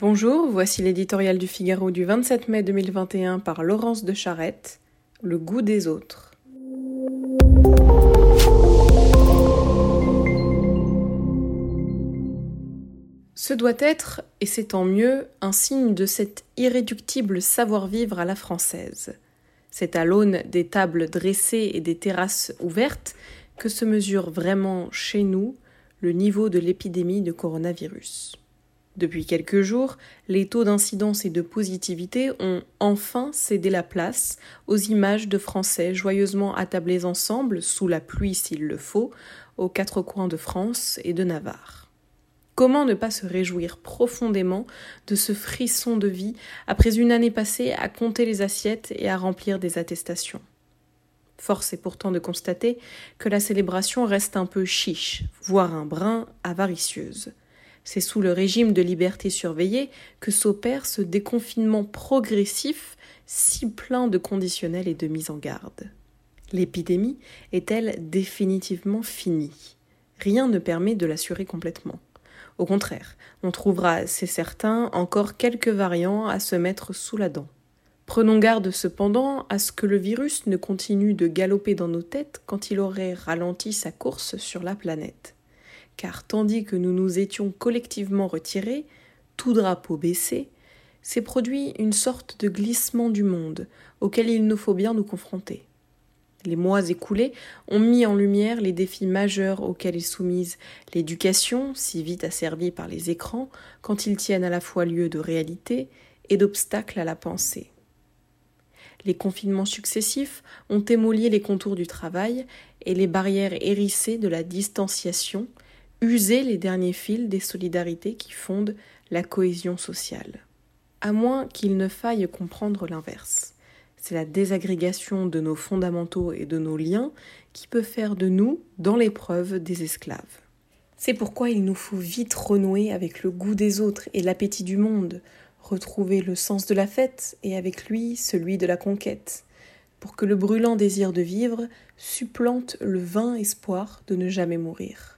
Bonjour, voici l'éditorial du Figaro du 27 mai 2021 par Laurence de Charette, Le goût des autres. Ce doit être, et c'est tant mieux, un signe de cet irréductible savoir-vivre à la française. C'est à l'aune des tables dressées et des terrasses ouvertes que se mesure vraiment chez nous le niveau de l'épidémie de coronavirus. Depuis quelques jours, les taux d'incidence et de positivité ont enfin cédé la place aux images de Français joyeusement attablés ensemble, sous la pluie s'il le faut, aux quatre coins de France et de Navarre. Comment ne pas se réjouir profondément de ce frisson de vie après une année passée à compter les assiettes et à remplir des attestations? Force est pourtant de constater que la célébration reste un peu chiche, voire un brin avaricieuse. C'est sous le régime de liberté surveillée que s'opère ce déconfinement progressif si plein de conditionnels et de mise en garde. L'épidémie est-elle définitivement finie? Rien ne permet de l'assurer complètement. Au contraire, on trouvera, c'est certain, encore quelques variants à se mettre sous la dent. Prenons garde cependant à ce que le virus ne continue de galoper dans nos têtes quand il aurait ralenti sa course sur la planète car tandis que nous nous étions collectivement retirés, tout drapeau baissé, s'est produit une sorte de glissement du monde auquel il nous faut bien nous confronter. Les mois écoulés ont mis en lumière les défis majeurs auxquels est soumise l'éducation, si vite asservie par les écrans, quand ils tiennent à la fois lieu de réalité et d'obstacle à la pensée. Les confinements successifs ont émollié les contours du travail et les barrières hérissées de la distanciation user les derniers fils des solidarités qui fondent la cohésion sociale. À moins qu'il ne faille comprendre l'inverse. C'est la désagrégation de nos fondamentaux et de nos liens qui peut faire de nous, dans l'épreuve, des esclaves. C'est pourquoi il nous faut vite renouer avec le goût des autres et l'appétit du monde, retrouver le sens de la fête et avec lui celui de la conquête, pour que le brûlant désir de vivre supplante le vain espoir de ne jamais mourir.